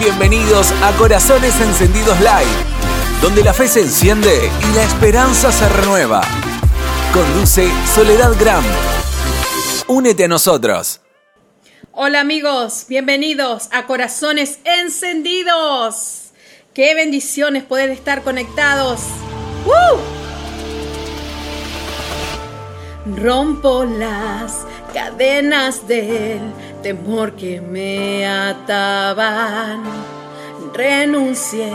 Bienvenidos a Corazones Encendidos Live, donde la fe se enciende y la esperanza se renueva. Conduce Soledad Gram. Únete a nosotros. Hola amigos, bienvenidos a Corazones Encendidos. Qué bendiciones poder estar conectados. Rompo las cadenas del temor que me ataban, renuncié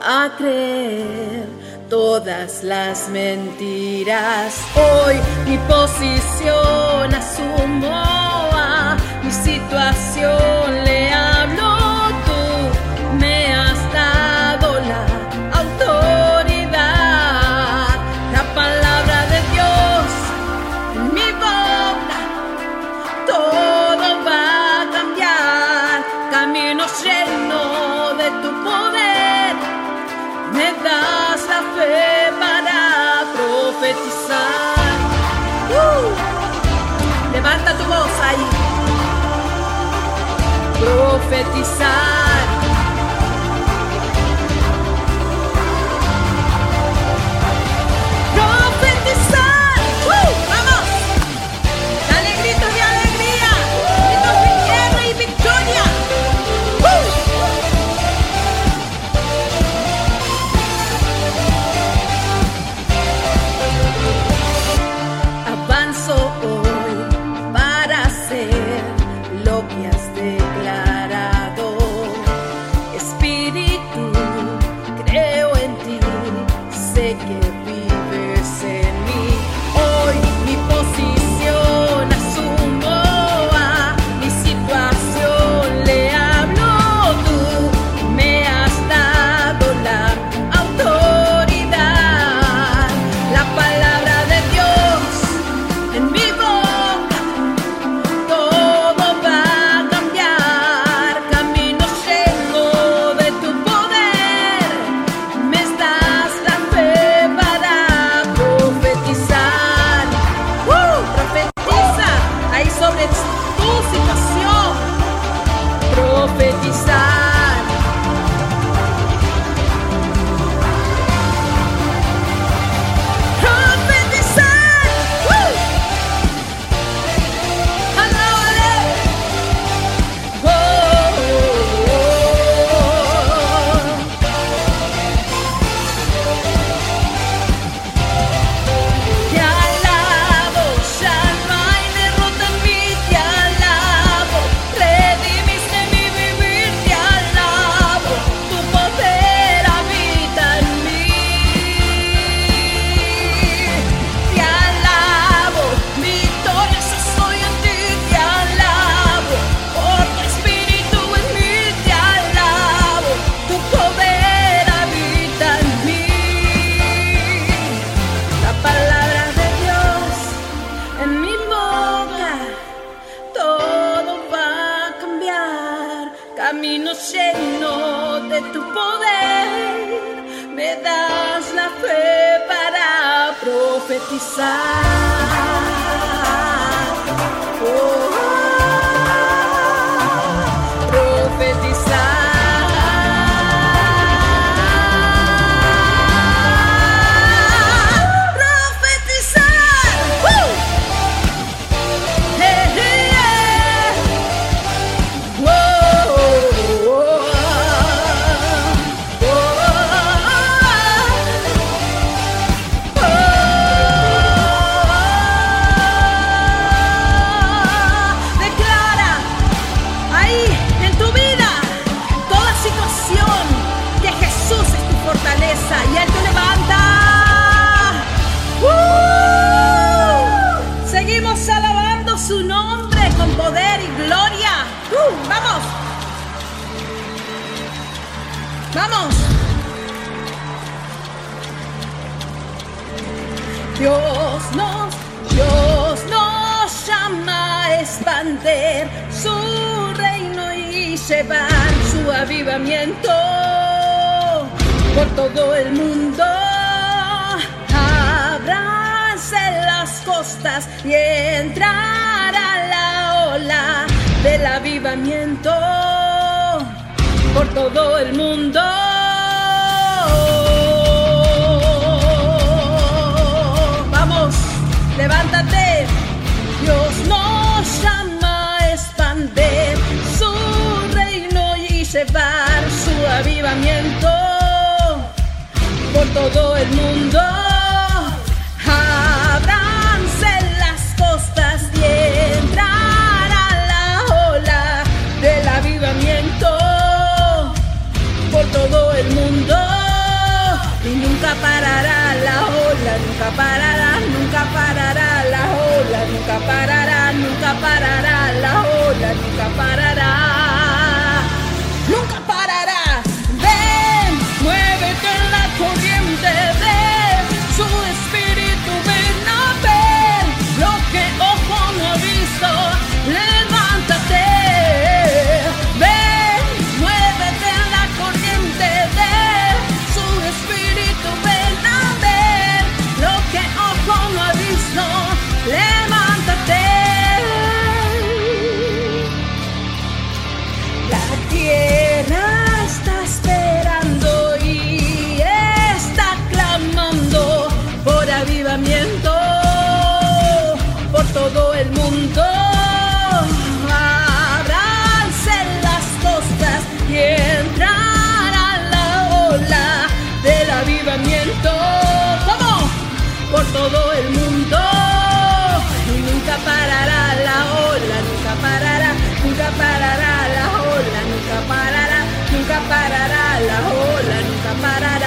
a creer todas las mentiras. Hoy mi posición asumo, a mi situación le Προφétισά. me das la fe para profetizar. Oh. todo el mundo. Abranse las costas y entrar a la ola del avivamiento por todo el mundo. Vamos, levántate, Dios nos llama a expandir su reino y llevar su avivamiento por todo el mundo. Abranse las costas y entrará la ola del avivamiento por todo el mundo. Y nunca parará la ola, nunca parará, nunca parará la ola, nunca parará, nunca parará la ola, nunca parará. Todo el mundo. Y nunca parará la ola, nunca parará, nunca parará la ola, nunca parará, nunca parará la ola, nunca parará.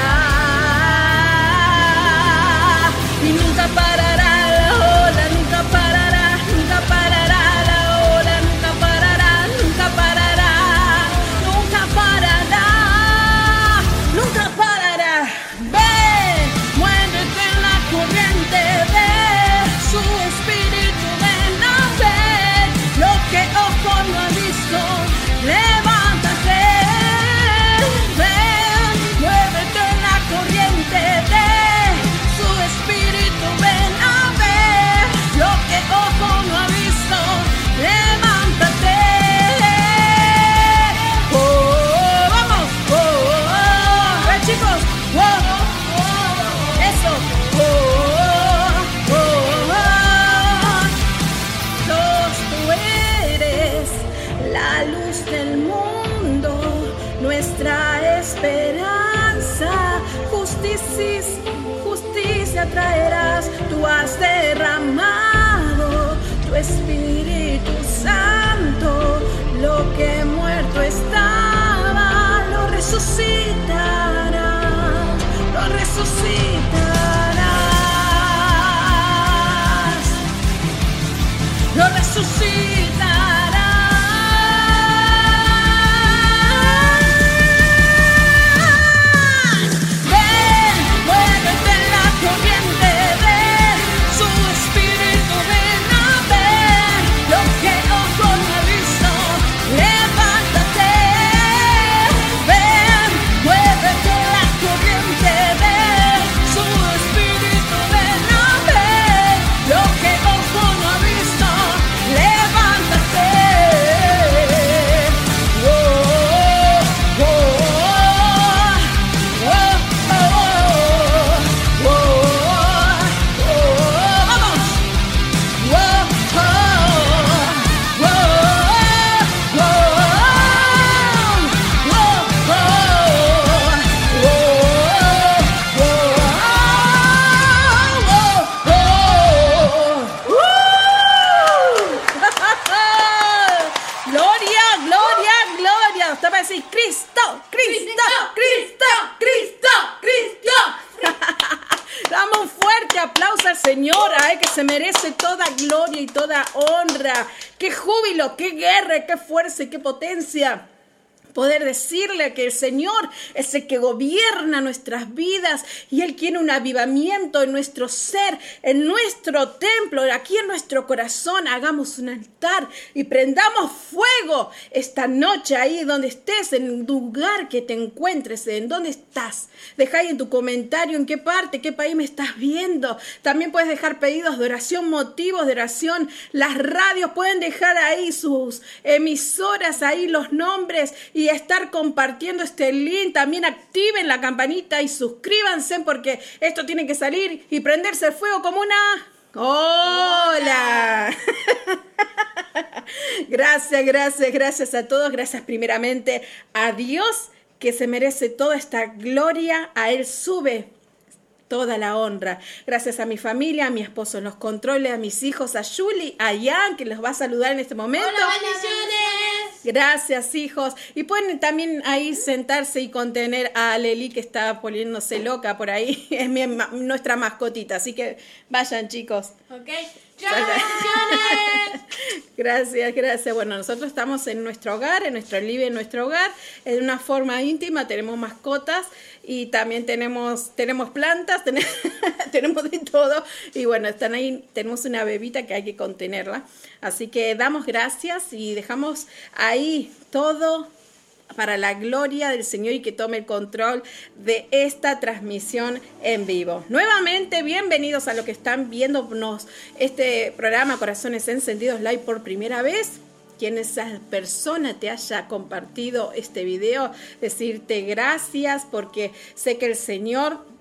Resucitarás, lo resucitarás lo resucitarás. Potencia. Poder decirle que el Señor es el que gobierna nuestras vidas y Él quiere un avivamiento en nuestro ser, en nuestro templo, aquí en nuestro corazón. Hagamos un altar y prendamos fuego esta noche ahí donde estés, en el lugar que te encuentres, en donde estás. Deja ahí en tu comentario en qué parte, qué país me estás viendo. También puedes dejar pedidos de oración, motivos de oración. Las radios pueden dejar ahí sus emisoras, ahí los nombres y y estar compartiendo este link. También activen la campanita y suscríbanse porque esto tiene que salir y prenderse el fuego como una... Hola. gracias, gracias, gracias a todos. Gracias primeramente a Dios que se merece toda esta gloria. A Él sube toda la honra. Gracias a mi familia, a mi esposo en los controles, a mis hijos, a Julie, a Jan, que los va a saludar en este momento. Hola, bendiciones. Gracias, hijos. Y pueden también ahí sentarse y contener a Leli, que está poniéndose loca por ahí. Es mi, nuestra mascotita. Así que vayan, chicos. Ok. Gracias, gracias. Bueno, nosotros estamos en nuestro hogar, en nuestro living, en nuestro hogar, en una forma íntima, tenemos mascotas y también tenemos, tenemos plantas, tenemos, tenemos de todo y bueno, están ahí, tenemos una bebita que hay que contenerla. Así que damos gracias y dejamos ahí todo para la gloria del Señor y que tome el control de esta transmisión en vivo. Nuevamente, bienvenidos a los que están viéndonos este programa Corazones Encendidos Live por primera vez. Quien esa persona te haya compartido este video, decirte gracias porque sé que el Señor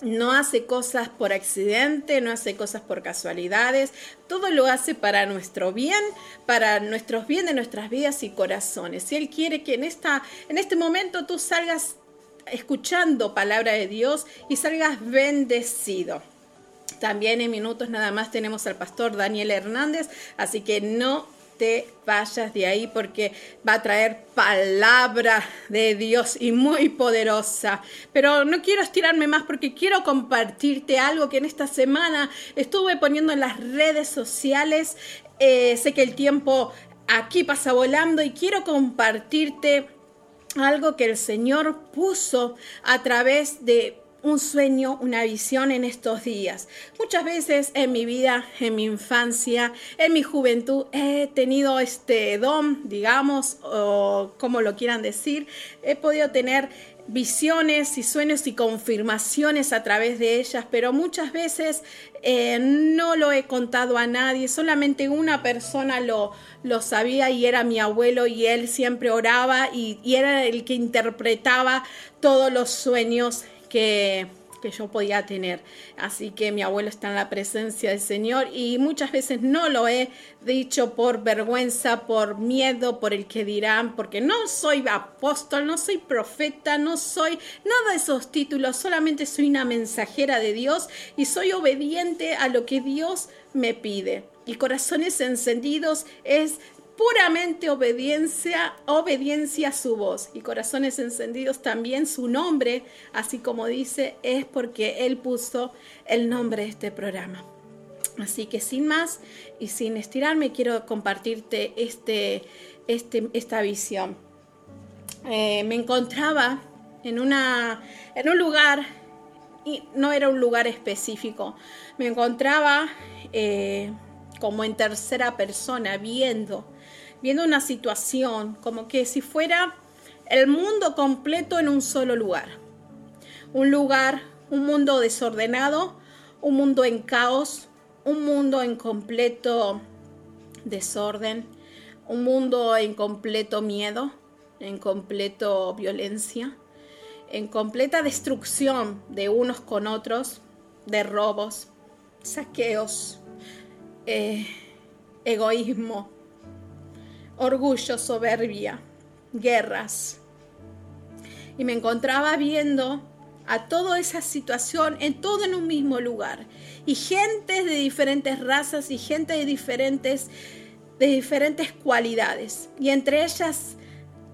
no hace cosas por accidente, no hace cosas por casualidades, todo lo hace para nuestro bien, para nuestros bien de nuestras vidas y corazones. Si Él quiere que en, esta, en este momento tú salgas escuchando palabra de Dios y salgas bendecido. También en minutos nada más tenemos al pastor Daniel Hernández, así que no te vayas de ahí porque va a traer palabra de Dios y muy poderosa. Pero no quiero estirarme más porque quiero compartirte algo que en esta semana estuve poniendo en las redes sociales. Eh, sé que el tiempo aquí pasa volando y quiero compartirte algo que el Señor puso a través de un sueño, una visión en estos días. Muchas veces en mi vida, en mi infancia, en mi juventud, he tenido este don, digamos, o como lo quieran decir, he podido tener visiones y sueños y confirmaciones a través de ellas, pero muchas veces eh, no lo he contado a nadie, solamente una persona lo, lo sabía y era mi abuelo y él siempre oraba y, y era el que interpretaba todos los sueños que, que yo podía tener. Así que mi abuelo está en la presencia del Señor y muchas veces no lo he dicho por vergüenza, por miedo, por el que dirán, porque no soy apóstol, no soy profeta, no soy nada de esos títulos, solamente soy una mensajera de Dios y soy obediente a lo que Dios me pide. Y corazones encendidos es puramente obediencia, obediencia a su voz y corazones encendidos también su nombre, así como dice, es porque Él puso el nombre de este programa. Así que sin más y sin estirarme, quiero compartirte este, este, esta visión. Eh, me encontraba en, una, en un lugar, y no era un lugar específico, me encontraba eh, como en tercera persona viendo viendo una situación como que si fuera el mundo completo en un solo lugar. Un lugar, un mundo desordenado, un mundo en caos, un mundo en completo desorden, un mundo en completo miedo, en completo violencia, en completa destrucción de unos con otros, de robos, saqueos, eh, egoísmo, orgullo, soberbia, guerras. Y me encontraba viendo a toda esa situación en todo en un mismo lugar. Y gente de diferentes razas y gente de diferentes, de diferentes cualidades. Y entre ellas,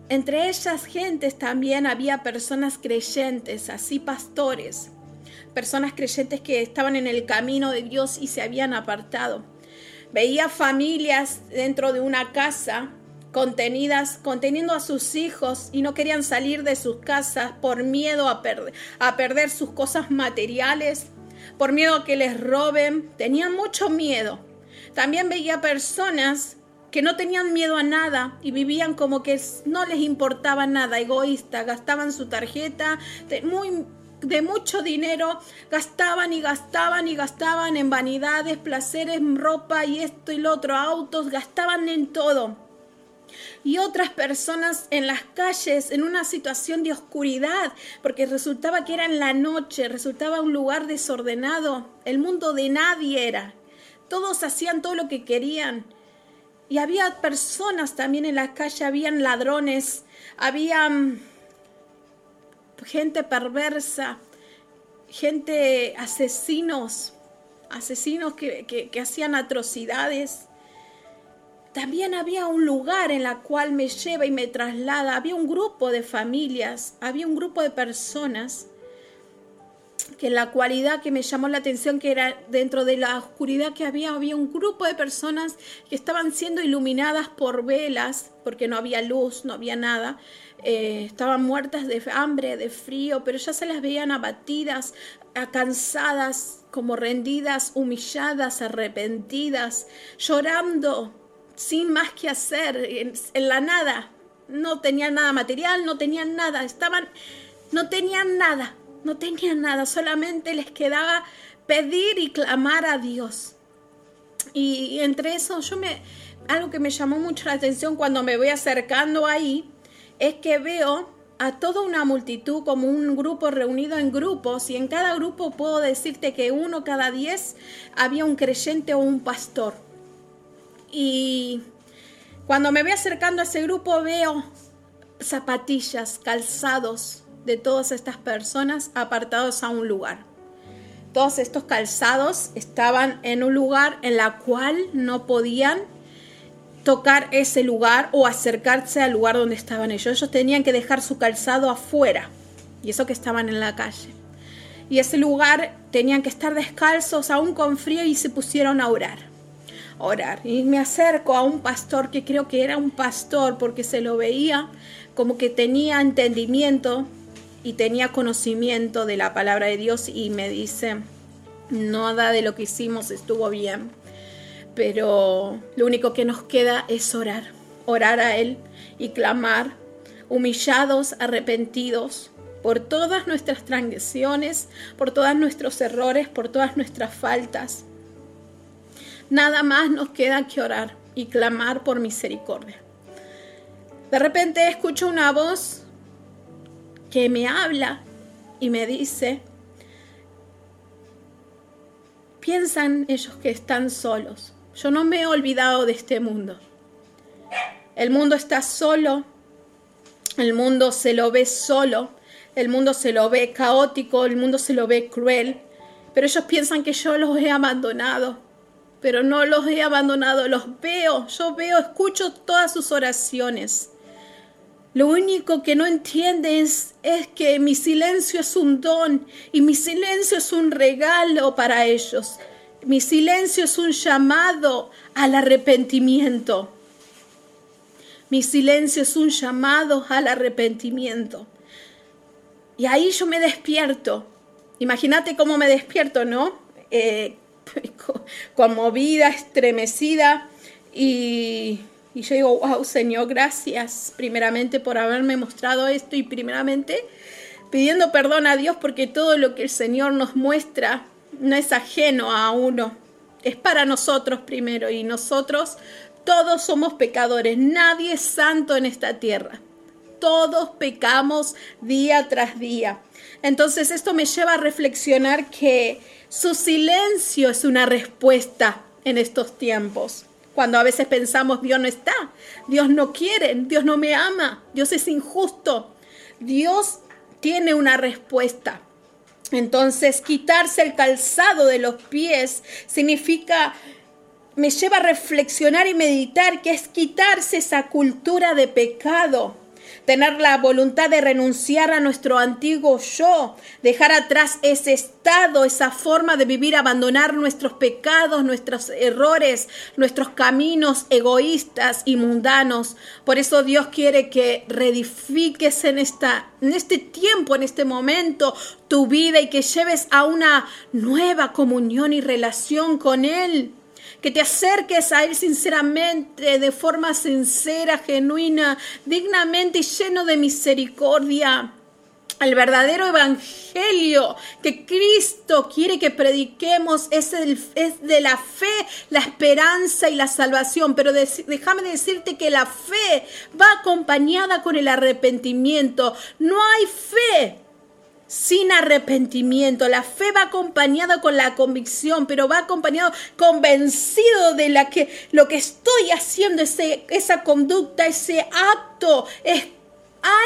entre ellas gentes también había personas creyentes, así pastores. Personas creyentes que estaban en el camino de Dios y se habían apartado Veía familias dentro de una casa contenidas, conteniendo a sus hijos y no querían salir de sus casas por miedo a, a perder sus cosas materiales, por miedo a que les roben. Tenían mucho miedo. También veía personas que no tenían miedo a nada y vivían como que no les importaba nada, egoísta, gastaban su tarjeta, muy de mucho dinero, gastaban y gastaban y gastaban en vanidades, placeres, ropa y esto y lo otro, autos, gastaban en todo. y otras personas en las calles en una situación de oscuridad, porque resultaba que era en la noche, resultaba un lugar desordenado, el mundo de nadie era. Todos hacían todo lo que querían. Y había personas también en la calle, habían ladrones, había mm, gente perversa, gente asesinos, asesinos que, que, hacían atrocidades. También había un lugar en la cual me lleva y me traslada, había un grupo de familias, había un grupo de personas que la cualidad que me llamó la atención que era dentro de la oscuridad que había había un grupo de personas que estaban siendo iluminadas por velas porque no había luz no había nada eh, estaban muertas de hambre de frío pero ya se las veían abatidas cansadas como rendidas humilladas arrepentidas llorando sin más que hacer, en, la nada. No tenían nada material, no tenían nada, estaban, no tenían nada, no tenían nada, solamente les quedaba pedir y clamar a Dios. Y entre eso, yo me, algo que me llamó mucho la atención cuando me voy acercando ahí, es que veo a toda una multitud como un grupo reunido en grupos y en cada grupo puedo decirte que uno cada diez había un creyente o un pastor. Y cuando me voy acercando a ese grupo veo zapatillas, calzados de todas estas personas apartados a un lugar. Todos estos calzados estaban en un lugar en la cual no podían tocar ese lugar o acercarse al lugar donde estaban ellos. Ellos tenían que dejar su calzado afuera y eso que estaban en la calle. Y ese lugar tenían que estar descalzos aún con frío y se pusieron a orar orar. Y me acerco a un pastor que creo que era un pastor porque se lo veía como que tenía entendimiento y tenía conocimiento de la palabra de Dios y me dice, nada de lo que hicimos estuvo bien, pero lo único que nos queda es orar, orar a Él y clamar, humillados, arrepentidos por todas nuestras transgresiones, por todos nuestros errores, por todas nuestras faltas Nada más nos queda que orar y clamar por misericordia. De repente escucho una voz que me habla y me dice, piensan ellos que están solos. Yo no me he olvidado de este mundo. El mundo está solo, el mundo se lo ve solo, el mundo se lo ve caótico, el mundo se lo ve cruel, pero ellos piensan que yo los he abandonado pero no los he abandonado, los veo, yo veo, escucho todas sus oraciones. Lo único que no entienden es, es, que mi silencio es un don y mi silencio es un regalo para ellos. Mi silencio es un llamado al arrepentimiento. Mi silencio es un llamado al arrepentimiento. Y ahí yo me despierto. Imagínate cómo me despierto, ¿no? Eh, conmovida, estremecida y, y yo digo, wow, Señor, gracias primeramente por haberme mostrado esto y primeramente pidiendo perdón a Dios porque todo lo que el Señor nos muestra no es ajeno a uno, es para nosotros primero y nosotros todos somos pecadores, nadie es santo en esta tierra. Todos pecamos día tras día. Entonces esto me lleva a reflexionar que su silencio es una respuesta en estos tiempos. Cuando a veces pensamos, Dios no está, Dios no quiere, Dios no me ama, Dios es injusto. Dios tiene una respuesta. Entonces, quitarse el calzado de los pies significa, me lleva a reflexionar y meditar que es quitarse esa cultura de pecado tener la voluntad de renunciar a nuestro antiguo yo, dejar atrás ese estado, esa forma de vivir, abandonar nuestros pecados, nuestros errores, nuestros caminos egoístas y mundanos. Por eso Dios quiere que reedifiques en, esta, en este tiempo, en este momento, tu vida y que lleves a una nueva comunión y relación con Él que te acerques a Él sinceramente, de forma sincera, genuina, dignamente y lleno de misericordia. El verdadero evangelio que Cristo quiere que prediquemos es, de la fe, la esperanza y la salvación. Pero déjame decirte que la fe va acompañada con el arrepentimiento. No hay fe sin arrepentimiento. La fe va acompañada con la convicción, pero va acompañado convencido de la que lo que estoy haciendo, ese, esa conducta, ese acto es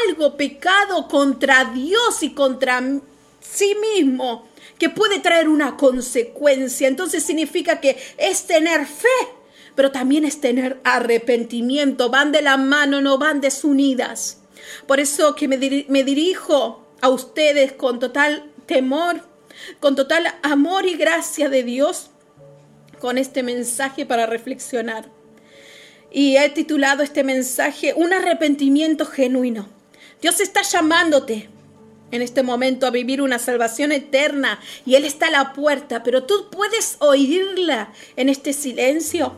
algo pecado contra Dios y contra sí mismo que puede traer una consecuencia. Entonces significa que es tener fe, pero también es tener arrepentimiento. Van de la mano, no van desunidas. Por eso que me, diri- me dirijo a ustedes con total temor, con total amor y gracia de Dios, con este mensaje para reflexionar. Y he titulado este mensaje Un arrepentimiento genuino. Dios está llamándote en este momento a vivir una salvación eterna y Él está a la puerta, pero tú puedes oírla en este silencio.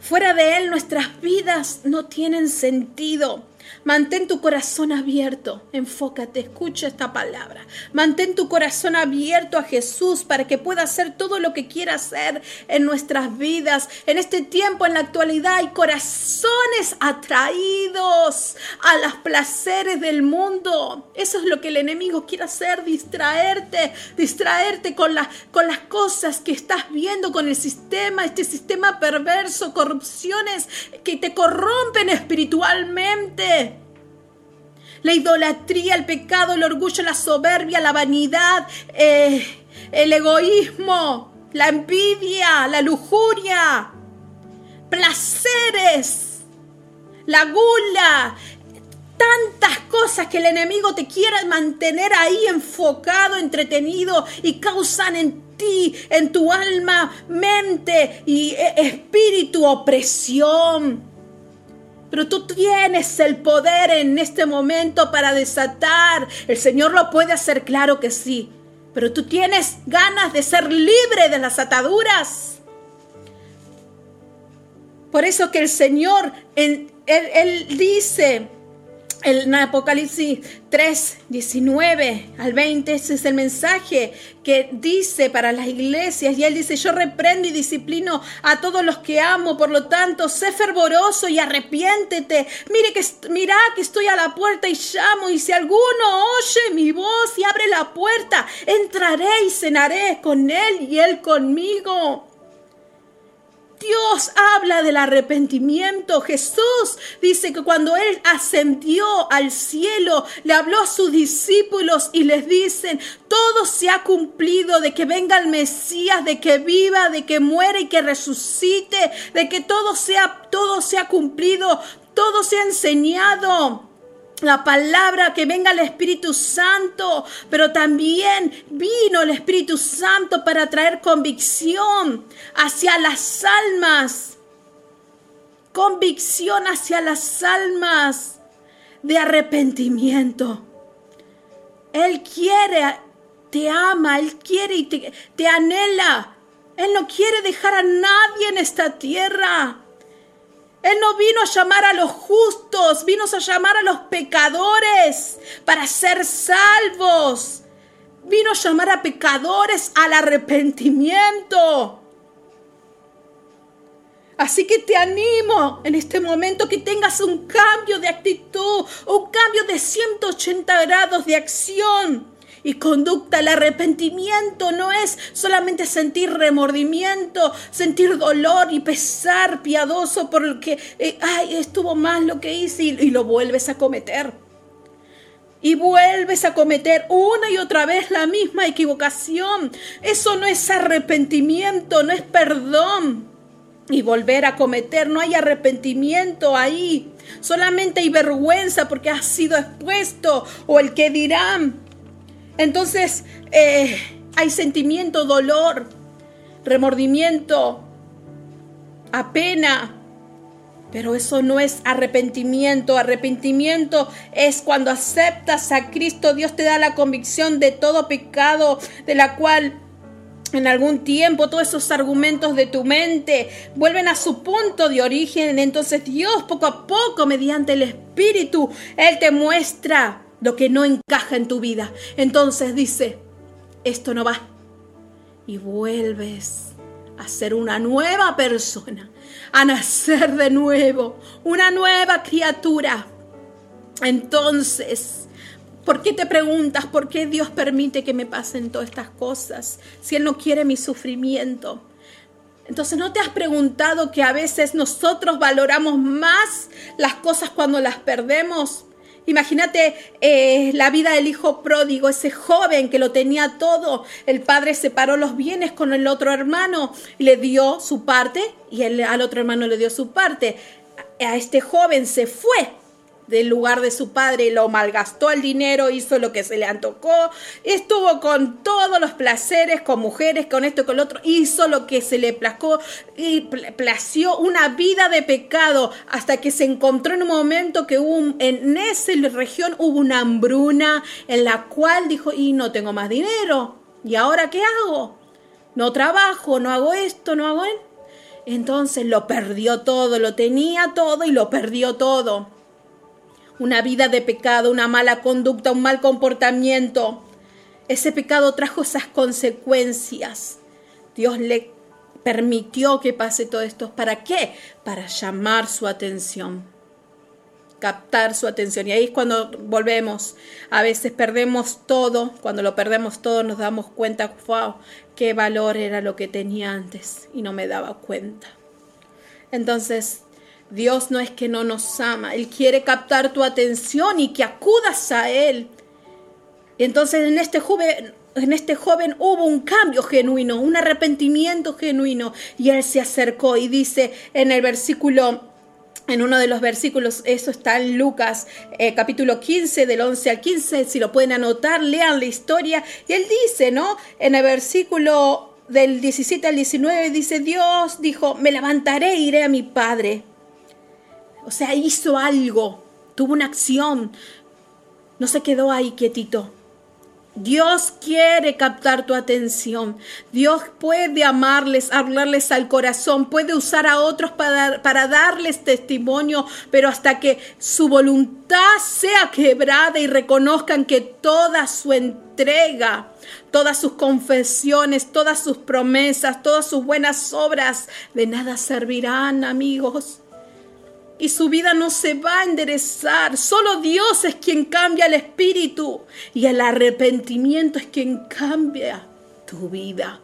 Fuera de Él nuestras vidas no tienen sentido. Mantén tu corazón abierto, enfócate, escucha esta palabra. Mantén tu corazón abierto a Jesús para que pueda hacer todo lo que quiera hacer en nuestras vidas. En este tiempo, en la actualidad, hay corazones atraídos a los placeres del mundo. Eso es lo que el enemigo quiere hacer, distraerte, distraerte con, con las cosas que estás viendo, con el sistema, este sistema perverso, corrupciones que te corrompen espiritualmente. La idolatría, el pecado, el orgullo, la soberbia, la vanidad, eh, el egoísmo, la envidia, la lujuria, placeres, la gula, tantas cosas que el enemigo te quiere mantener ahí enfocado, entretenido y causan en ti, en tu alma, mente y eh, espíritu opresión. Pero tú tienes el poder en este momento para desatar. El Señor lo puede hacer, claro que sí. Pero tú tienes ganas de ser libre de las ataduras. Por eso que el Señor, él, él dice en Apocalipsis 3, 19 al 20, ese es el mensaje que dice para las iglesias. Y él dice, yo reprendo y disciplino a todos los que amo, por lo tanto, sé fervoroso y arrepiéntete. Mire que, mira que estoy a la puerta y llamo, y si alguno oye mi voz y abre la puerta, entraré y cenaré con él y él conmigo. Dios habla del arrepentimiento. Jesús dice que cuando Él ascendió al cielo, le habló a sus discípulos y les dicen, todo se ha cumplido, de que venga el Mesías, de que viva, de que muera y que resucite, de que todo sea, todo se ha cumplido, todo se ha enseñado la palabra, que venga el Espíritu Santo, pero también vino el Espíritu Santo para traer convicción hacia las almas, convicción hacia las almas de arrepentimiento. Él quiere, te ama, Él quiere y te, te anhela. Él no quiere dejar a nadie en esta tierra. Él no vino a llamar a los justos, vino a llamar a los pecadores para ser salvos. Vino a llamar a pecadores al arrepentimiento. Así que te animo en este momento que tengas un cambio de actitud, un cambio de 180 grados de acción y conducta. El arrepentimiento no es solamente sentir remordimiento, sentir dolor y pesar piadoso porque, eh, ay, estuvo mal lo que hice y, lo vuelves a cometer. Y vuelves a cometer una y otra vez la misma equivocación. Eso no es arrepentimiento, no es perdón y volver a cometer. No hay arrepentimiento ahí. Solamente hay vergüenza porque has sido expuesto o el que dirán. Entonces eh, hay sentimiento, dolor, remordimiento, apena. Pero eso no es arrepentimiento. Arrepentimiento es cuando aceptas a Cristo. Dios te da la convicción de todo pecado de la cual en algún tiempo todos esos argumentos de tu mente vuelven a su punto de origen. Entonces Dios poco a poco, mediante el Espíritu, Él te muestra lo que no encaja en tu vida. Entonces dice, esto no va. Y vuelves a ser una nueva persona, a nacer de nuevo, una nueva criatura. Entonces, ¿por qué te preguntas por qué Dios permite que me pasen todas estas cosas si Él no quiere mi sufrimiento? Entonces, ¿no te has preguntado que a veces nosotros valoramos más las cosas cuando las perdemos? Imagínate eh, la vida del hijo pródigo, ese joven que lo tenía todo. El padre separó los bienes con el otro hermano y le dio su parte y al otro hermano le dio su parte. A este joven se fue del lugar de su padre, lo malgastó el dinero, hizo lo que se le antocó, estuvo con todos los placeres, con mujeres, con esto, con lo otro, hizo lo que se le placó y plació una vida de pecado hasta que se encontró en un momento que en esa región hubo una hambruna en la cual dijo, y no tengo más dinero, ¿y ahora qué hago? No trabajo, no hago esto, no hago él. Entonces lo perdió todo, lo tenía todo y lo perdió todo una vida de pecado, una mala conducta, un mal comportamiento. Ese pecado trajo esas consecuencias. Dios le permitió que pase todo esto. ¿Para qué? Para llamar su atención, captar su atención. Y ahí es cuando volvemos. A veces perdemos todo. Cuando lo perdemos todo nos damos cuenta, wow, qué valor era lo que tenía antes y no me daba cuenta. Entonces, Dios no es que no nos ama, Él quiere captar tu atención y que acudas a Él. Entonces en este joven, en este joven hubo un cambio genuino, un arrepentimiento genuino y Él se acercó y dice en el versículo en uno de los versículos, eso está en Lucas eh, capítulo 15, del 11 al 15, si lo pueden anotar, lean la historia. Y él dice, ¿no? En el versículo del 17 al 19 dice, Dios dijo, me levantaré e iré a mi Padre o sea, hizo algo, tuvo una acción, no se quedó ahí quietito. Dios quiere captar tu atención. Dios puede amarles, hablarles al corazón, puede usar a otros para, para, darles testimonio, pero hasta que su voluntad sea quebrada y reconozcan que toda su entrega, todas sus confesiones, todas sus promesas, todas sus buenas obras, de nada servirán, amigos y su vida no se va a enderezar. Solo Dios es quien cambia el espíritu y el arrepentimiento es quien cambia tu vida.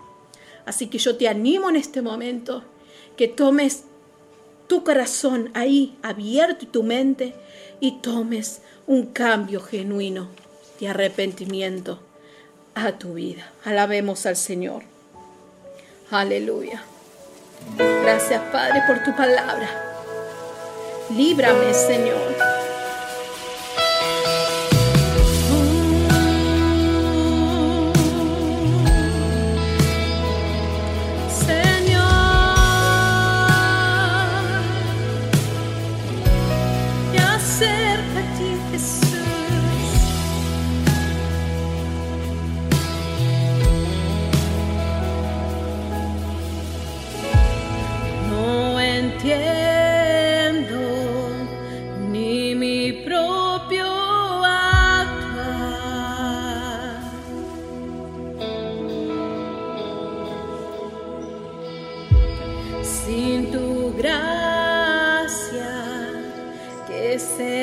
Así que yo te animo en este momento que tomes tu corazón ahí abierto y tu mente y tomes un cambio genuino de arrepentimiento a tu vida. Alabemos al Señor. Aleluya. Gracias Padre por tu palabra. Líbrame, Señor.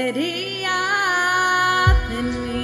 ¿Qué sería de mí?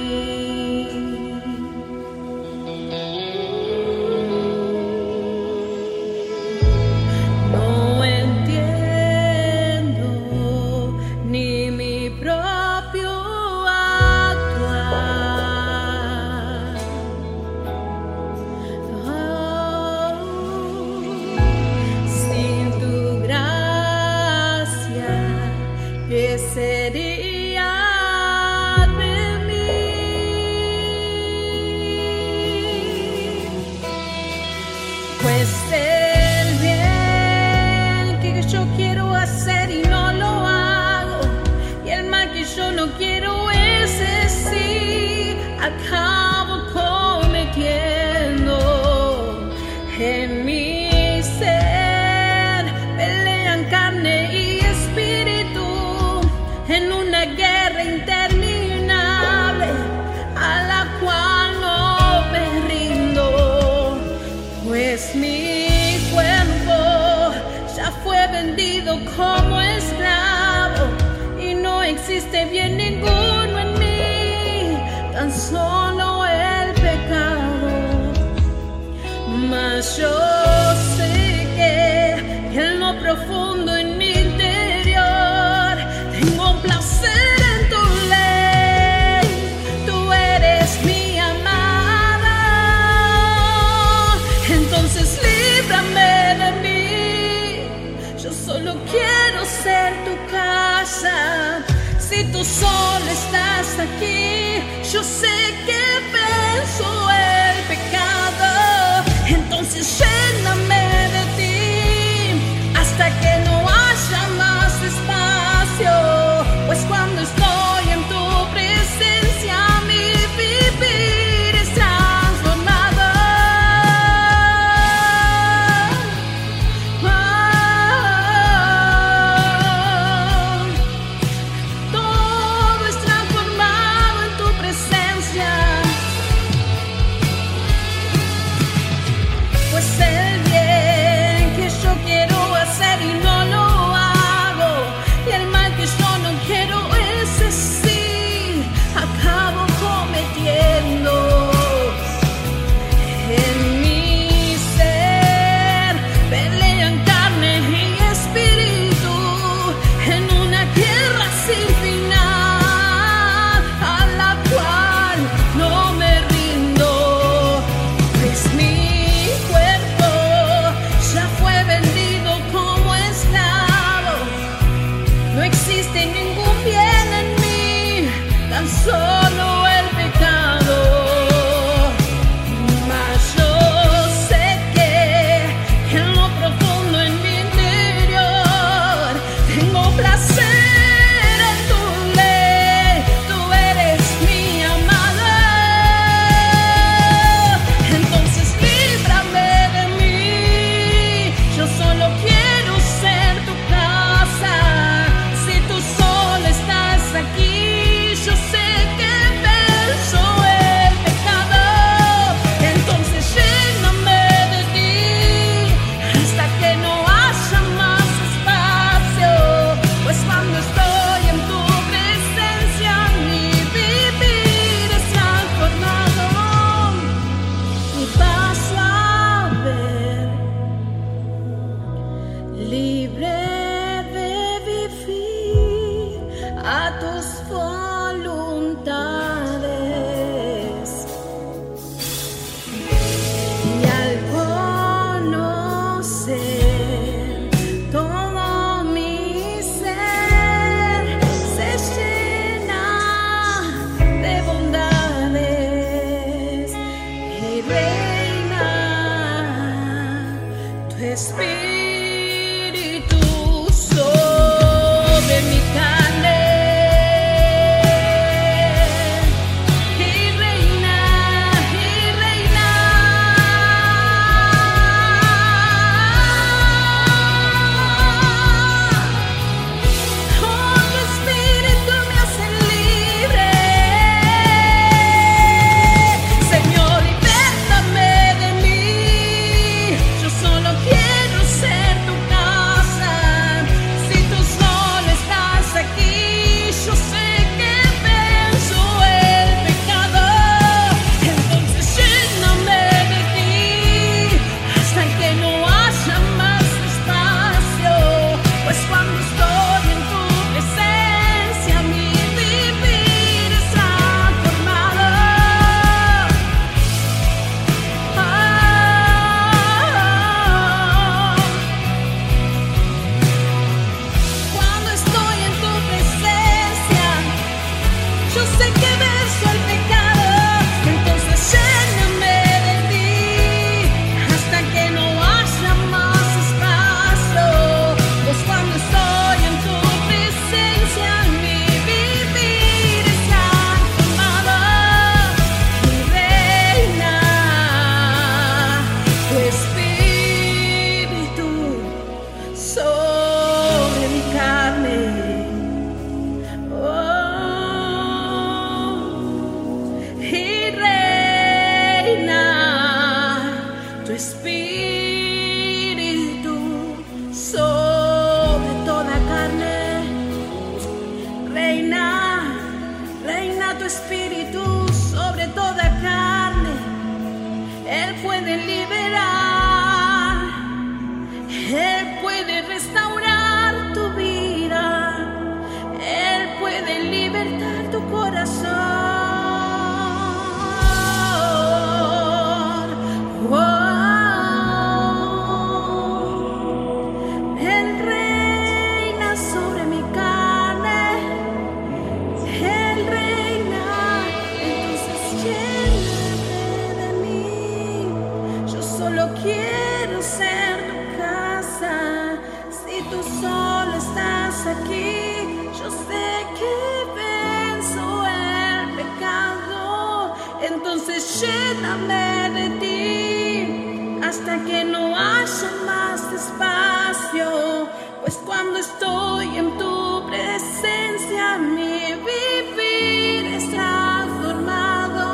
Estoy en tu presencia, mi vivir es transformado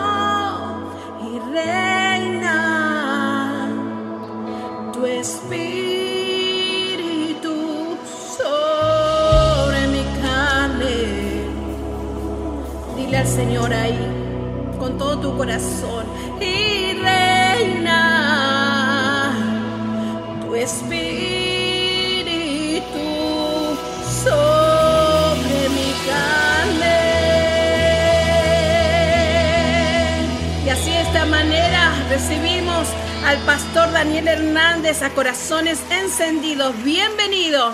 y reina tu espíritu sobre mi carne. Dile al Señor ahí, con todo tu corazón, y reina tu espíritu recibimos al pastor Daniel Hernández a Corazones Encendidos. Bienvenido.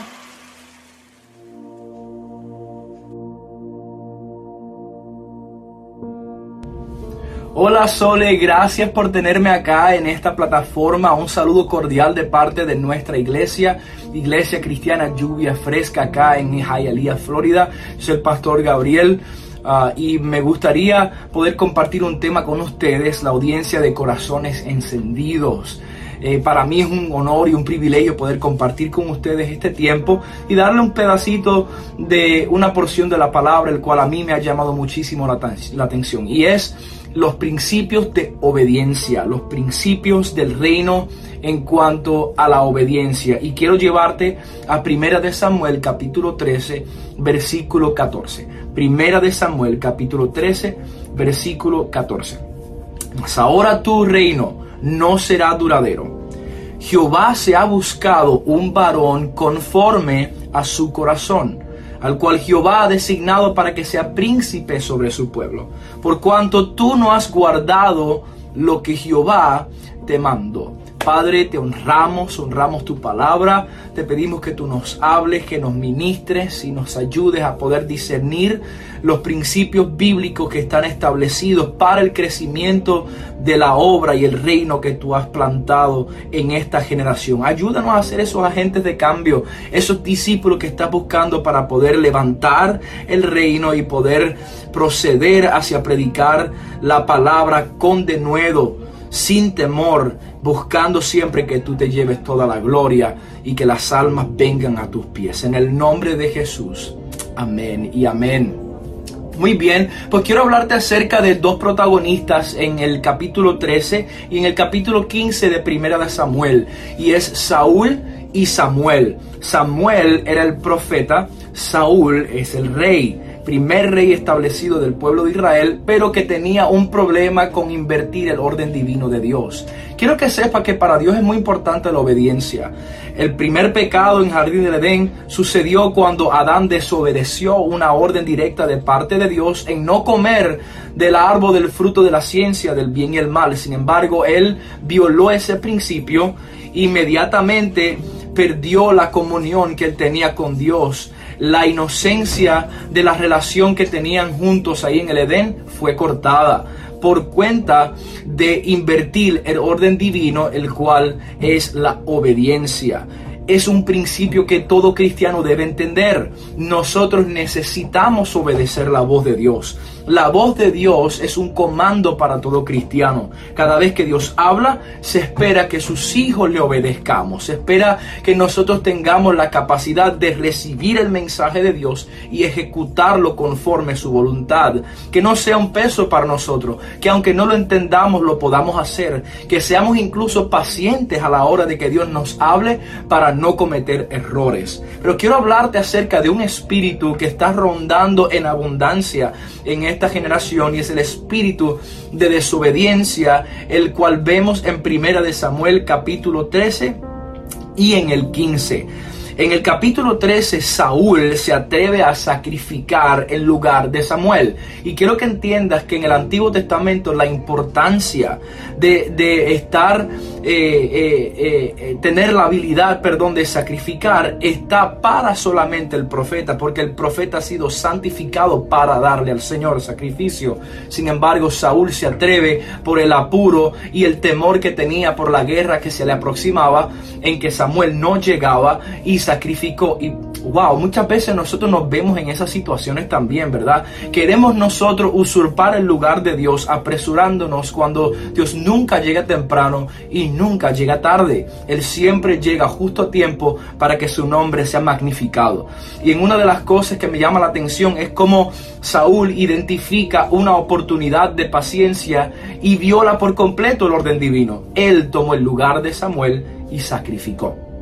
Hola Sole, gracias por tenerme acá en esta plataforma. Un saludo cordial de parte de nuestra iglesia, Iglesia Cristiana Lluvia Fresca acá en Hialeah, Florida. Soy el pastor Gabriel. Ah, y me gustaría poder compartir un tema con ustedes, la audiencia de corazones encendidos. Eh, para mí es un honor y un privilegio poder compartir con ustedes este tiempo y darle un pedacito de una porción de la palabra, el cual a mí me ha llamado muchísimo la, la atención. Y es los principios de obediencia, los principios del reino en cuanto a la obediencia. Y quiero llevarte a Primera de Samuel capítulo 13, versículo 14. Primera de Samuel capítulo 13, versículo 14. Mas ahora tu reino no será duradero. Jehová se ha buscado un varón conforme a su corazón, al cual Jehová ha designado para que sea príncipe sobre su pueblo, por cuanto tú no has guardado lo que Jehová te mandó. Padre, te honramos, honramos tu palabra, te pedimos que tú nos hables, que nos ministres y nos ayudes a poder discernir los principios bíblicos que están establecidos para el crecimiento de la obra y el reino que tú has plantado en esta generación. Ayúdanos a ser esos agentes de cambio, esos discípulos que estás buscando para poder levantar el reino y poder proceder hacia predicar la palabra con denuedo sin temor, buscando siempre que tú te lleves toda la gloria y que las almas vengan a tus pies. En el nombre de Jesús. Amén y amén. Muy bien, pues quiero hablarte acerca de dos protagonistas en el capítulo 13 y en el capítulo 15 de Primera de Samuel, y es Saúl y Samuel. Samuel era el profeta, Saúl es el rey primer rey establecido del pueblo de Israel, pero que tenía un problema con invertir el orden divino de Dios. Quiero que sepa que para Dios es muy importante la obediencia. El primer pecado en Jardín del Edén sucedió cuando Adán desobedeció una orden directa de parte de Dios en no comer del árbol del fruto de la ciencia del bien y el mal. Sin embargo, él violó ese principio, inmediatamente perdió la comunión que él tenía con Dios la inocencia de la relación que tenían juntos ahí en el Edén fue cortada por cuenta de invertir el orden divino, el cual es la obediencia. Es un principio que todo cristiano debe entender. Nosotros necesitamos obedecer la voz de Dios. La voz de Dios es un comando para todo cristiano. Cada vez que Dios habla, se espera que sus hijos le obedezcamos. Se espera que nosotros tengamos la capacidad de recibir el mensaje de Dios y ejecutarlo conforme su voluntad. Que no sea un peso para nosotros. Que aunque no lo entendamos, lo podamos hacer. Que seamos incluso pacientes a la hora de que Dios nos hable para no cometer errores. Pero quiero hablarte acerca de un espíritu que está rondando en abundancia en esta generación y es el espíritu de desobediencia, el cual vemos en Primera de Samuel capítulo 13 y en el 15. En el capítulo 13, Saúl se atreve a sacrificar en lugar de Samuel. Y quiero que entiendas que en el Antiguo Testamento la importancia de, estar, eh, eh, eh, tener la habilidad, perdón, de sacrificar, está para solamente el profeta, porque el profeta ha sido santificado para darle al Señor sacrificio. Sin embargo, Saúl se atreve por el apuro y el temor que tenía por la guerra que se le aproximaba, en que Samuel no llegaba y sacrificó. Y wow, muchas veces nosotros nos vemos en esas situaciones también, ¿verdad? Queremos nosotros usurpar el lugar de Dios apresurándonos cuando Dios nunca llega temprano y nunca llega tarde. Él siempre llega justo a tiempo para que su nombre sea magnificado. Y en una de las cosas que me llama la atención es cómo Saúl identifica una oportunidad de paciencia y viola por completo el orden divino. Él tomó el lugar de Samuel y sacrificó.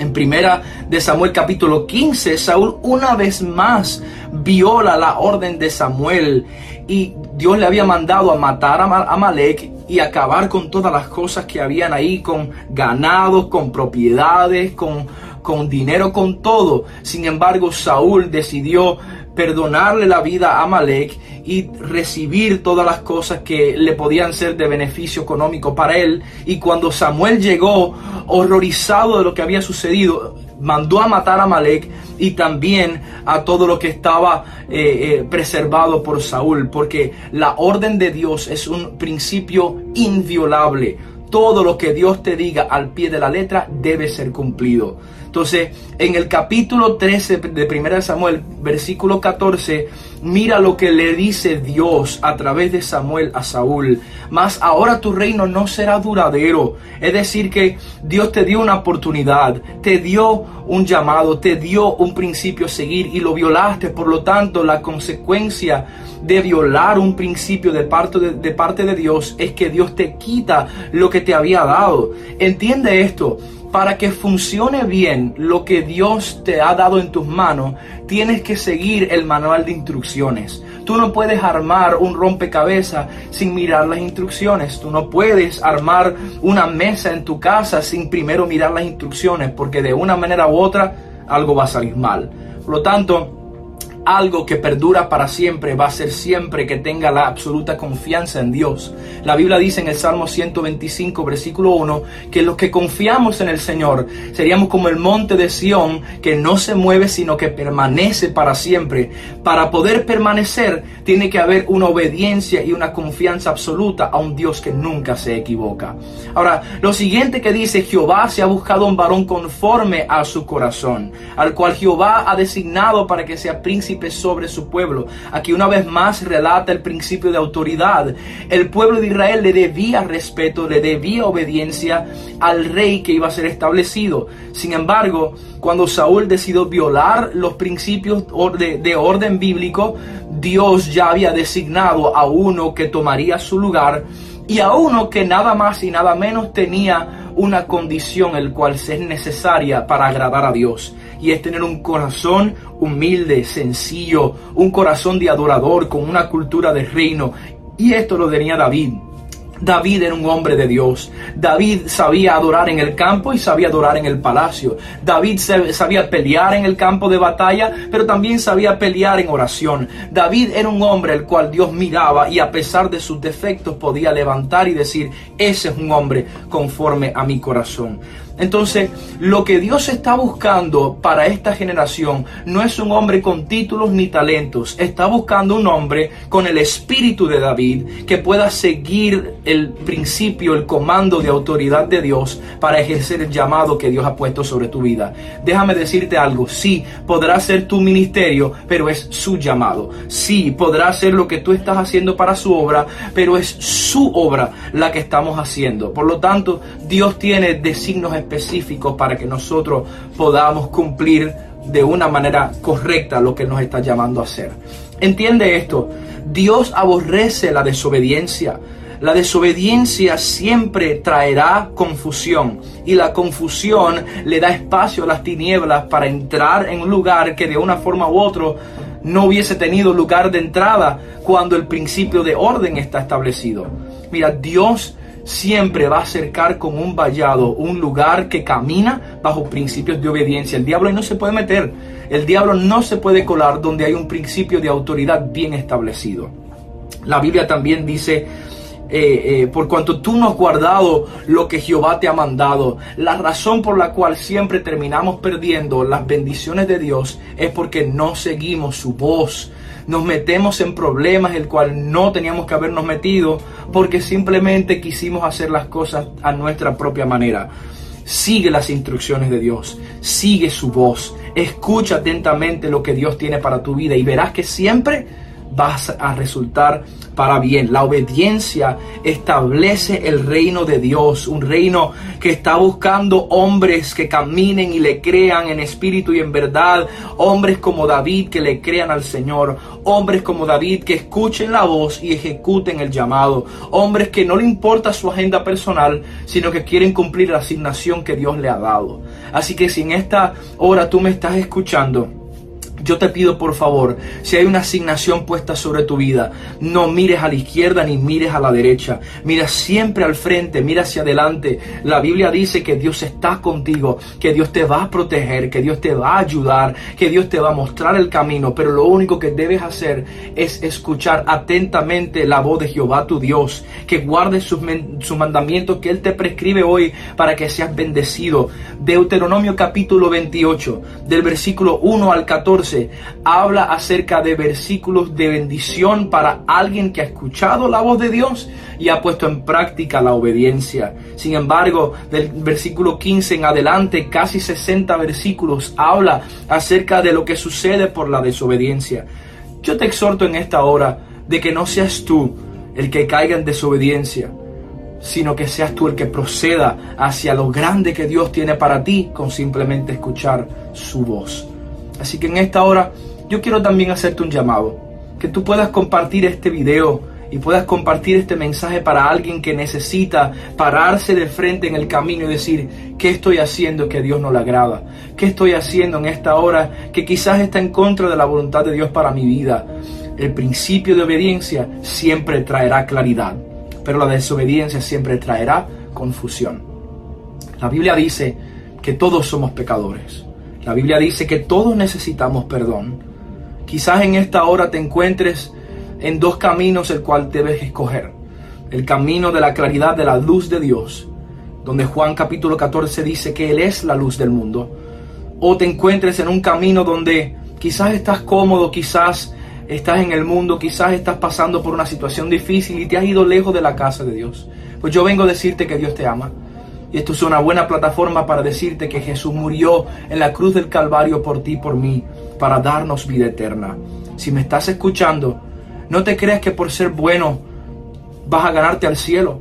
En primera de Samuel capítulo 15, Saúl una vez más viola la orden de Samuel y Dios le había mandado a matar a Amalek y acabar con todas las cosas que habían ahí, con ganados, con propiedades, con, con dinero, con todo. Sin embargo, Saúl decidió perdonarle la vida a Amalek y recibir todas las cosas que le podían ser de beneficio económico para él. Y cuando Samuel llegó, horrorizado de lo que había sucedido, mandó a matar a Amalek y también a todo lo que estaba eh, eh, preservado por Saúl, porque la orden de Dios es un principio inviolable. Todo lo que Dios te diga al pie de la letra debe ser cumplido. Entonces, en el capítulo 13 de 1 Samuel, versículo 14, mira lo que le dice Dios a través de Samuel a Saúl. Mas ahora tu reino no será duradero. Es decir, que Dios te dio una oportunidad, te dio un llamado, te dio un principio a seguir y lo violaste. Por lo tanto, la consecuencia de violar un principio de parte de, de parte de Dios es que Dios te quita lo que te había dado. Entiende esto para que funcione bien lo que Dios te ha dado en tus manos, tienes que seguir el manual de instrucciones. Tú no puedes armar un rompecabezas sin mirar las instrucciones. Tú no puedes armar una mesa en tu casa sin primero mirar las instrucciones, porque de una manera u otra algo va a salir mal. Por lo tanto, algo que perdura para siempre va a ser siempre que tenga la absoluta confianza en Dios. La Biblia dice en el Salmo 125, versículo 1, que los que confiamos en el Señor seríamos como el monte de Sión que no se mueve sino que permanece para siempre. Para poder permanecer tiene que haber una obediencia y una confianza absoluta a un Dios que nunca se equivoca. Ahora, lo siguiente que dice, Jehová se ha buscado un varón conforme a su corazón, al cual Jehová ha designado para que sea príncipe sobre su pueblo. Aquí una vez más relata el principio de autoridad. El pueblo de Israel le debía respeto, le debía obediencia al rey que iba a ser establecido. Sin embargo, cuando Saúl decidió violar los principios de, orden bíblico, Dios ya había designado a uno que tomaría su lugar y a uno que nada más y nada menos tenía una condición el cual es necesaria para agradar a Dios y es tener un corazón humilde, sencillo, un corazón de adorador con una cultura de reino. Y esto lo tenía David. David era un hombre de Dios. David sabía adorar en el campo y sabía adorar en el palacio. David sabía pelear en el campo de batalla, pero también sabía pelear en oración. David era un hombre al cual Dios miraba y a pesar de sus defectos podía levantar y decir, ese es un hombre conforme a mi corazón. Entonces, lo que Dios está buscando para esta generación no es un hombre con títulos ni talentos. Está buscando un hombre con el espíritu de David que pueda seguir el principio, el comando de autoridad de Dios para ejercer el llamado que Dios ha puesto sobre tu vida. Déjame decirte algo. Sí, podrá ser tu ministerio, pero es su llamado. Sí, podrá ser lo que tú estás haciendo para su obra, pero es su obra la que estamos haciendo. Por lo tanto, Dios tiene designos específicos específicos para que nosotros podamos cumplir de una manera correcta lo que nos está llamando a hacer. Entiende esto, Dios aborrece la desobediencia. La desobediencia siempre traerá confusión y la confusión le da espacio a las tinieblas para entrar en un lugar que de una forma u otra no hubiese tenido lugar de entrada cuando el principio de orden está establecido. Mira, Dios siempre va a acercar con un vallado un lugar que camina bajo principios de obediencia. El diablo no se puede meter, el diablo no se puede colar donde hay un principio de autoridad bien establecido. La Biblia también dice eh, eh, por cuanto tú no has guardado lo que Jehová te ha mandado. La razón por la cual siempre terminamos perdiendo las bendiciones de Dios es porque no seguimos su voz. Nos metemos en problemas el cual no teníamos que habernos metido porque simplemente quisimos hacer las cosas a nuestra propia manera. Sigue las instrucciones de Dios, sigue su voz, escucha atentamente lo que Dios tiene para tu vida y verás que siempre vas a resultar para bien. La obediencia establece el reino de Dios, un reino que está buscando hombres que caminen y le crean en espíritu y en verdad, hombres como David que le crean al Señor, hombres como David que escuchen la voz y ejecuten el llamado, hombres que no le importa su agenda personal, sino que quieren cumplir la asignación que Dios le ha dado. Así que si en esta hora tú me estás escuchando, yo te pido por favor, si hay una asignación puesta sobre tu vida, no mires a la izquierda ni mires a la derecha. Mira siempre al frente, mira hacia adelante. La Biblia dice que Dios está contigo, que Dios te va a proteger, que Dios te va a ayudar, que Dios te va a mostrar el camino. Pero lo único que debes hacer es escuchar atentamente la voz de Jehová tu Dios, que guardes sus, sus mandamientos que Él te prescribe hoy para que seas bendecido. Deuteronomio capítulo 28, del versículo 1 al 14 habla acerca de versículos de bendición para alguien que ha escuchado la voz de Dios y ha puesto en práctica la obediencia. Sin embargo, del versículo 15 en adelante, casi 60 versículos habla acerca de lo que sucede por la desobediencia. Yo te exhorto en esta hora de que no seas tú el que caiga en desobediencia, sino que seas tú el que proceda hacia lo grande que Dios tiene para ti con simplemente escuchar su voz. Así que en esta hora yo quiero también hacerte un llamado, que tú puedas compartir este video y puedas compartir este mensaje para alguien que necesita pararse de frente en el camino y decir, ¿qué estoy haciendo que a Dios no le agrada? ¿Qué estoy haciendo en esta hora que quizás está en contra de la voluntad de Dios para mi vida? El principio de obediencia siempre traerá claridad, pero la desobediencia siempre traerá confusión. La Biblia dice que todos somos pecadores. La Biblia dice que todos necesitamos perdón. Quizás en esta hora te encuentres en dos caminos el cual debes escoger. El camino de la claridad de la luz de Dios, donde Juan capítulo 14 dice que Él es la luz del mundo. O te encuentres en un camino donde quizás estás cómodo, quizás estás en el mundo, quizás estás pasando por una situación difícil y te has ido lejos de la casa de Dios. Pues yo vengo a decirte que Dios te ama y esto es una buena plataforma para decirte que Jesús murió en la cruz del Calvario por ti y por mí, para darnos vida eterna. Si me estás escuchando, no te creas que por ser bueno vas a ganarte al cielo.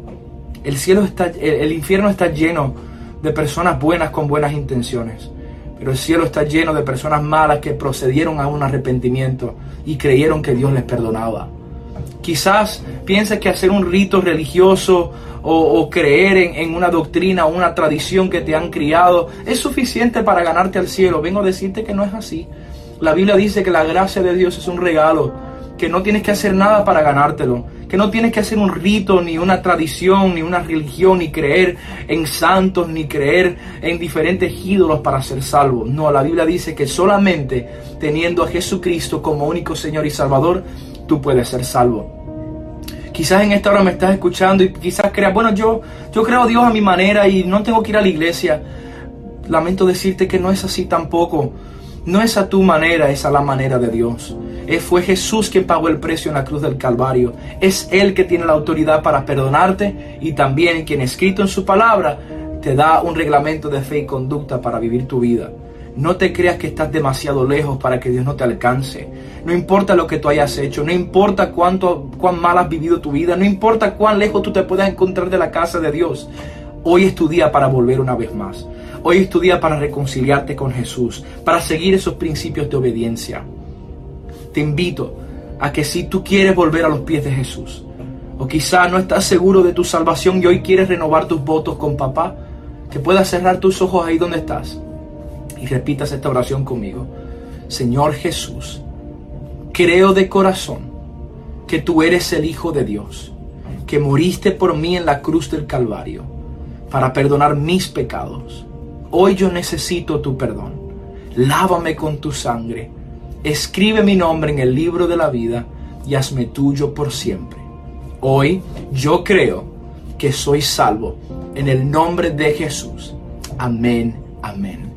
El cielo está, el infierno está lleno de personas buenas con buenas intenciones. Pero el cielo está lleno de personas malas que procedieron a un arrepentimiento y creyeron que Dios les perdonaba. Quizás pienses que hacer un rito religioso o, creer en, en, una doctrina o una tradición que te han criado es suficiente para ganarte al cielo. Vengo a decirte que no es así. La Biblia dice que la gracia de Dios es un regalo, que no tienes que hacer nada para ganártelo, que no tienes que hacer un rito, ni una tradición, ni una religión, ni creer en santos, ni creer en diferentes ídolos para ser salvo. No, la Biblia dice que solamente teniendo a Jesucristo como único Señor y Salvador, tú puedes ser salvo. Quizás en esta hora me estás escuchando y quizás creas, bueno, yo, yo creo a Dios a mi manera y no tengo que ir a la iglesia. Lamento decirte que no es así tampoco. No es a tu manera, es a la manera de Dios. Eh, fue Jesús quien pagó el precio en la cruz del Calvario. Es Él que tiene la autoridad para perdonarte y también quien escrito en su palabra te da un reglamento de fe y conducta para vivir tu vida. No te creas que estás demasiado lejos para que Dios no te alcance. No importa lo que tú hayas hecho, no importa cuánto, cuán mal has vivido tu vida, no importa cuán lejos tú te puedas encontrar de la casa de Dios. Hoy es tu día para volver una vez más. Hoy es tu día para reconciliarte con Jesús, para seguir esos principios de obediencia. Te invito a que si tú quieres volver a los pies de Jesús, o quizá no estás seguro de tu salvación y hoy quieres renovar tus votos con papá, que puedas cerrar tus ojos ahí donde estás y repitas esta oración conmigo. Señor Jesús, creo de corazón que tú eres el Hijo de Dios, que moriste por mí en la cruz del Calvario para perdonar mis pecados. Hoy yo necesito tu perdón. Lávame con tu sangre. Escribe mi nombre en el libro de la vida y hazme tuyo por siempre. Hoy yo creo que soy salvo en el nombre de Jesús. Amén, amén.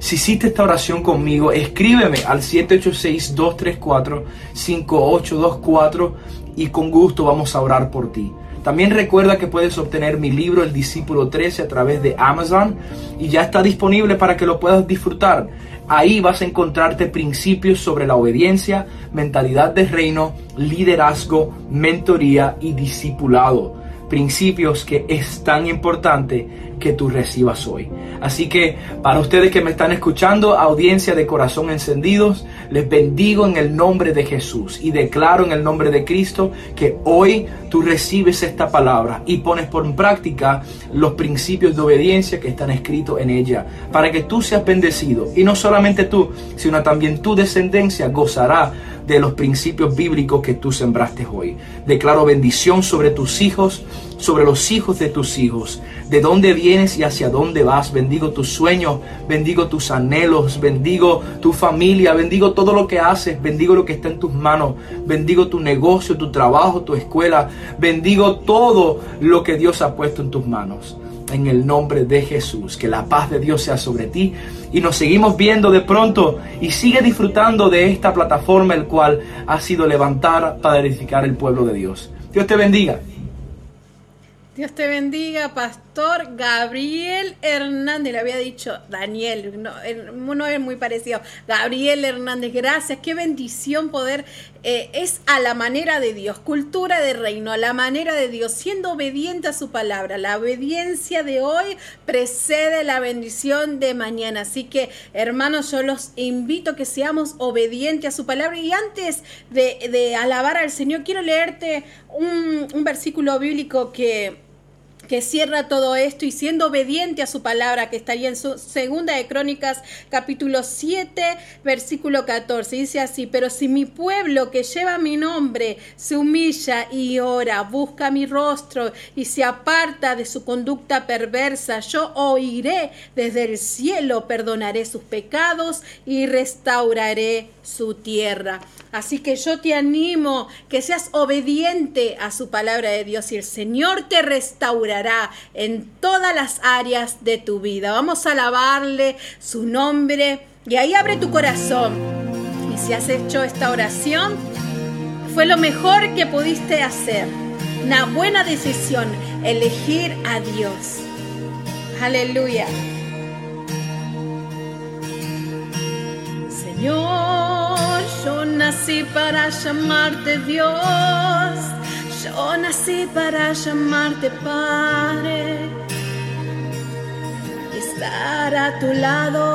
Si hiciste esta oración conmigo, escríbeme al 786-234-5824 y con gusto vamos a orar por ti. También recuerda que puedes obtener mi libro El Discípulo 13 a través de Amazon y ya está disponible para que lo puedas disfrutar. Ahí vas a encontrarte principios sobre la obediencia, mentalidad de reino, liderazgo, mentoría y discipulado. Principios que es tan importante que tú recibas hoy. Así que para ustedes que me están escuchando, audiencia de corazón encendidos, les bendigo en el nombre de Jesús y declaro en el nombre de Cristo que hoy tú recibes esta palabra y pones por práctica los principios de obediencia que están escritos en ella, para que tú seas bendecido y no solamente tú, sino también tu descendencia gozará de los principios bíblicos que tú sembraste hoy. Declaro bendición sobre tus hijos, sobre los hijos de tus hijos, de dónde vienes y hacia dónde vas. Bendigo tus sueños, bendigo tus anhelos, bendigo tu familia, bendigo todo lo que haces, bendigo lo que está en tus manos, bendigo tu negocio, tu trabajo, tu escuela, bendigo todo lo que Dios ha puesto en tus manos. En el nombre de Jesús, que la paz de Dios sea sobre ti y nos seguimos viendo de pronto y sigue disfrutando de esta plataforma el cual ha sido levantada para edificar el pueblo de Dios. Dios te bendiga. Dios te bendiga, Pastor Gabriel Hernández. Le había dicho Daniel, no, es muy parecido. Gabriel Hernández, gracias. Qué bendición poder. Eh, es a la manera de Dios, cultura de reino, a la manera de Dios, siendo obediente a su palabra. La obediencia de hoy precede la bendición de mañana. Así que, hermanos, yo los invito a que seamos obedientes a su palabra. Y antes de, de alabar al Señor, quiero leerte un versículo bíblico que que cierra todo esto y siendo obediente a su palabra, que estaría en su segunda de Crónicas, capítulo 7, versículo 14. Dice así, pero si mi pueblo que lleva mi nombre se humilla y ora, busca mi rostro y se aparta de su conducta perversa, yo oiré desde el cielo, perdonaré sus pecados y restauraré su tierra. Así que yo te animo que seas obediente a su palabra de Dios y el Señor te restaurará en todas las áreas de tu vida. Vamos a alabarle su nombre y ahí abre tu corazón. Y si has hecho esta oración, fue lo mejor que pudiste hacer. Una buena decisión, elegir a Dios. Aleluya. Señor, yo nací para llamarte Dios, yo nací para llamarte Padre, estar a tu lado.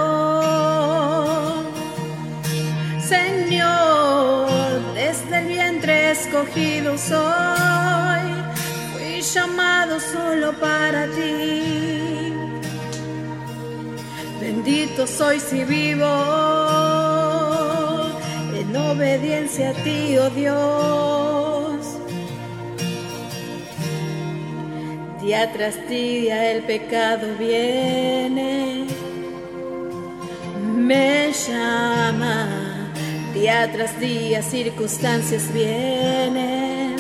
Señor, desde el vientre escogido soy, fui llamado solo para ti. Bendito soy si vivo en obediencia a ti, oh Dios. Día tras día el pecado viene, me llama. Día tras día circunstancias vienen,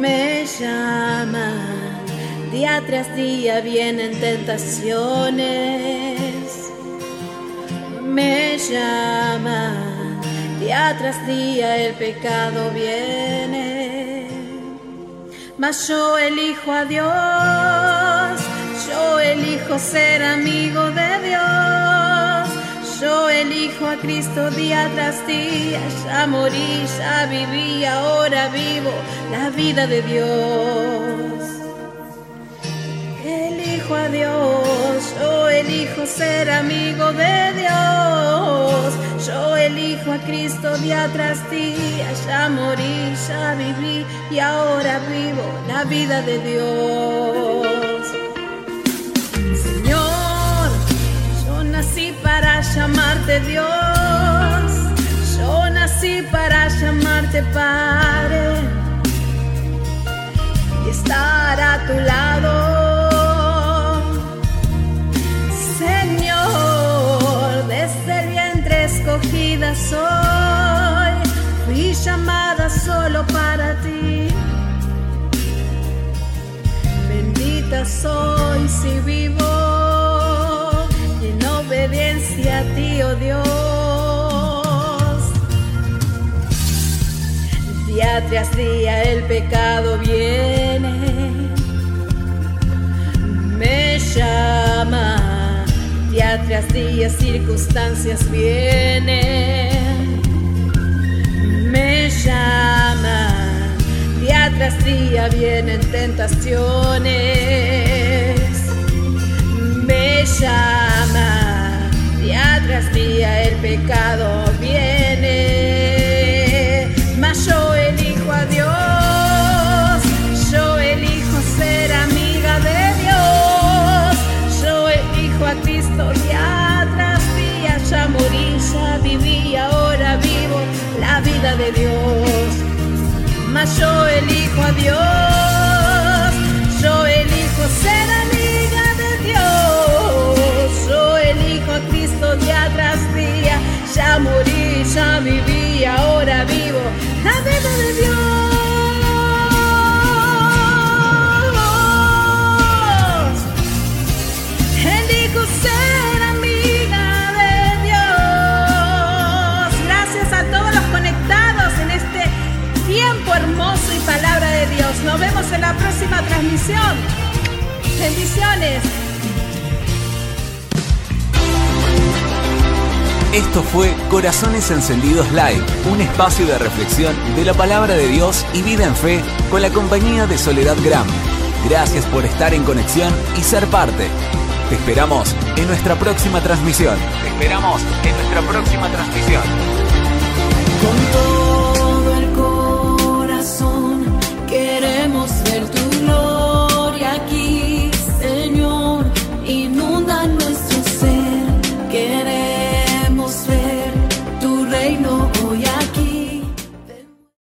me llama. Día tras día vienen tentaciones me llaman, día tras día el pecado viene. Mas yo elijo a Dios, yo elijo ser amigo de Dios, yo elijo a Cristo día tras día, ya morí, ya viví, ahora vivo la vida de Dios. Elijo a Dios, yo elijo ser amigo de Dios, yo elijo a Cristo día tras día, ya morí, ya viví y ahora vivo la vida de Dios. Señor, yo nací para llamarte Dios, yo nací para llamarte Padre. Y estar a tu lado. Soy, fui llamada solo para ti. Bendita soy si vivo en obediencia a ti, oh Dios. Día tras día el pecado viene, Tras día circunstancias vienen, me llama. Día tras día vienen tentaciones, me llama. Día tras día el pecado vida de Dios. Mas yo elijo a Dios, yo elijo ser amiga de Dios, yo elijo a Cristo día tras día, ya morí, ya viví, ahora vivo transmisión. Bendiciones. Esto fue Corazones Encendidos Live, un espacio de reflexión de la palabra de Dios y vida en fe con la compañía de Soledad Gram. Gracias por estar en conexión y ser parte. Te esperamos en nuestra próxima transmisión. Te esperamos en nuestra próxima transmisión.